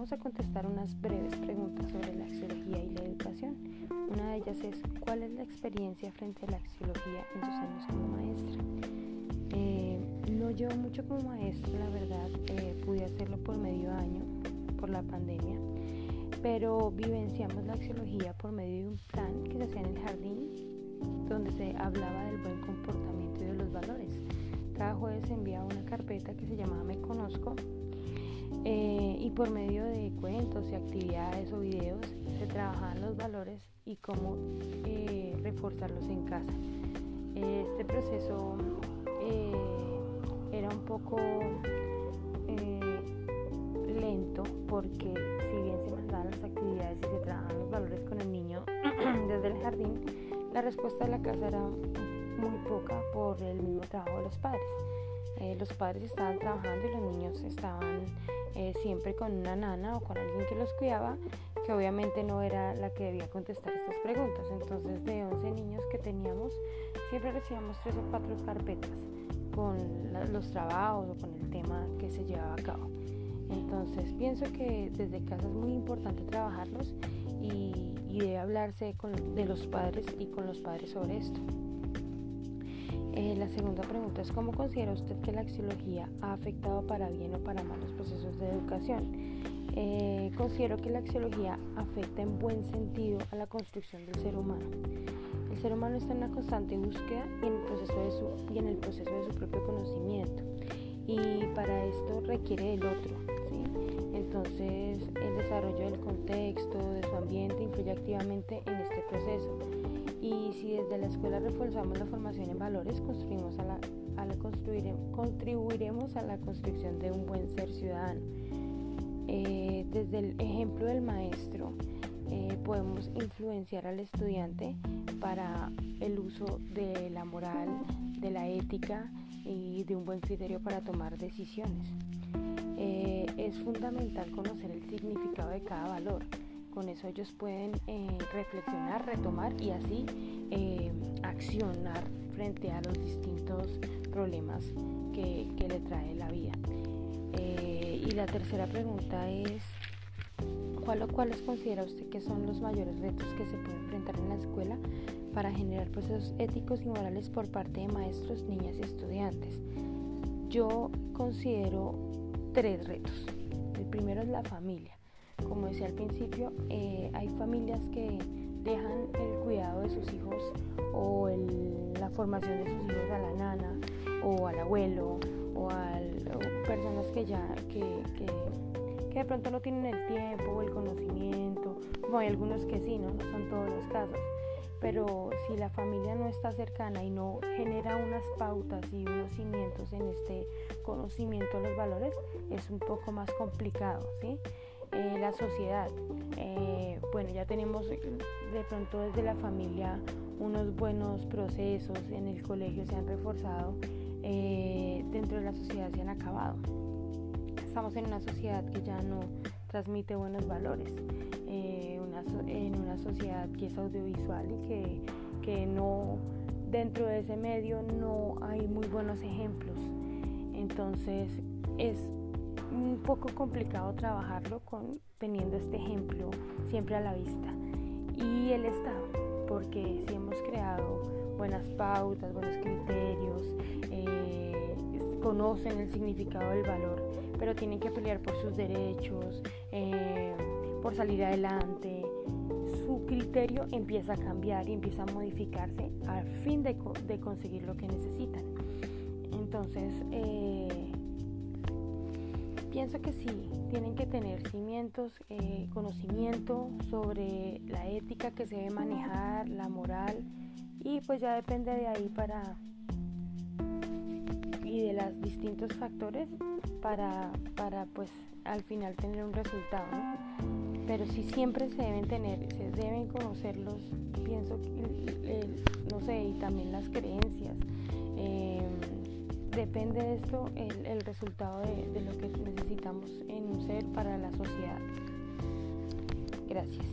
vamos a contestar unas breves preguntas sobre la axiología y la educación. Una de ellas es, ¿cuál es la experiencia frente a la axiología en sus años como maestra? Eh, no llevo mucho como maestra, la verdad, eh, pude hacerlo por medio año, por la pandemia, pero vivenciamos la axiología por medio de un plan que se hacía en el jardín, donde se hablaba del buen comportamiento y de los valores. Cada jueves se enviaba una carpeta que se llamaba Me Conozco eh, y por medio de cuentos y actividades o videos se trabajaban los valores y cómo eh, reforzarlos en casa. Este proceso eh, era un poco lento porque si bien se mandaban las actividades y se trabajaban los valores con el niño desde el jardín, la respuesta de la casa era muy poca por el mismo trabajo de los padres. los padres estaban trabajando y los niños estaban eh, siempre con una nana o con alguien que los cuidaba, que obviamente no era la que debía contestar estas preguntas. Entonces de 11 niños que teníamos, siempre recibíamos tres o cuatro carpetas con los trabajos o con el tema que se llevaba a cabo. Entonces pienso que desde casa es muy importante trabajarlos y, debe hablarse de los padres y con los padres sobre esto. Eh, la segunda pregunta es ¿cómo considera usted que la axiología ha afectado para bien o para mal los procesos de educación? Eh, considero que la axiología afecta en buen sentido a la construcción del ser humano. El ser humano está en una constante búsqueda y en el proceso de su, y en el proceso de su propio conocimiento y para esto requiere del otro. Entonces el desarrollo del contexto, ambiente influye activamente en este proceso y si desde la escuela reforzamos la formación en valores, construimos a la, a la contribuiremos a la construcción de un buen ser ciudadano. Eh, desde el ejemplo del maestro, eh, podemos influenciar al estudiante para el uso de la moral, de la ética y de un buen criterio para tomar decisiones. Eh, es fundamental conocer el significado de cada valor con eso ellos pueden eh, reflexionar, retomar y así eh, accionar frente a los distintos problemas que, le trae la vida. Eh, y la tercera pregunta es, ¿cuál o cuáles considera usted que son los mayores retos que se pueden enfrentar en la escuela para generar procesos éticos y morales por parte de maestros, niñas y estudiantes? Yo considero tres retos. El primero es la familia como decía al principio, eh, hay familias que dejan el cuidado de sus hijos o la formación de sus hijos a la nana o al abuelo o a personas que ya que, de pronto no tienen el tiempo o el conocimiento, hay algunos que sí, ¿no? no son todos los casos. Pero si la familia no está cercana y no genera unas pautas y unos cimientos en este conocimiento de los valores, es un poco más complicado, ¿sí? Eh, la sociedad. Eh, bueno, ya tenemos de pronto desde la familia unos buenos procesos, en el colegio se han reforzado, eh, dentro de la sociedad se han acabado. Estamos en una sociedad que ya no transmite buenos valores, en una sociedad que es audiovisual y que, que no, dentro de ese medio no hay muy buenos ejemplos. Entonces es un poco complicado trabajarlo con teniendo este ejemplo siempre a la vista. Y el Estado, porque si hemos creado buenas pautas, buenos criterios, eh, conocen el significado del valor, pero tienen que pelear por sus derechos, eh, por salir adelante. Su criterio empieza a cambiar y empieza a modificarse al fin de, conseguir lo que necesitan. Entonces, eh, pienso que sí, tienen que tener cimientos, eh, conocimiento sobre la ética que se debe manejar, la moral, y pues ya depende de ahí para y de los distintos factores para, para pues al final tener un resultado, Pero sí siempre se deben tener, se deben conocerlos, pienso que, no sé, y también las creencias. Eh, depende de esto el, resultado de, de lo que en un ser para la sociedad. Gracias.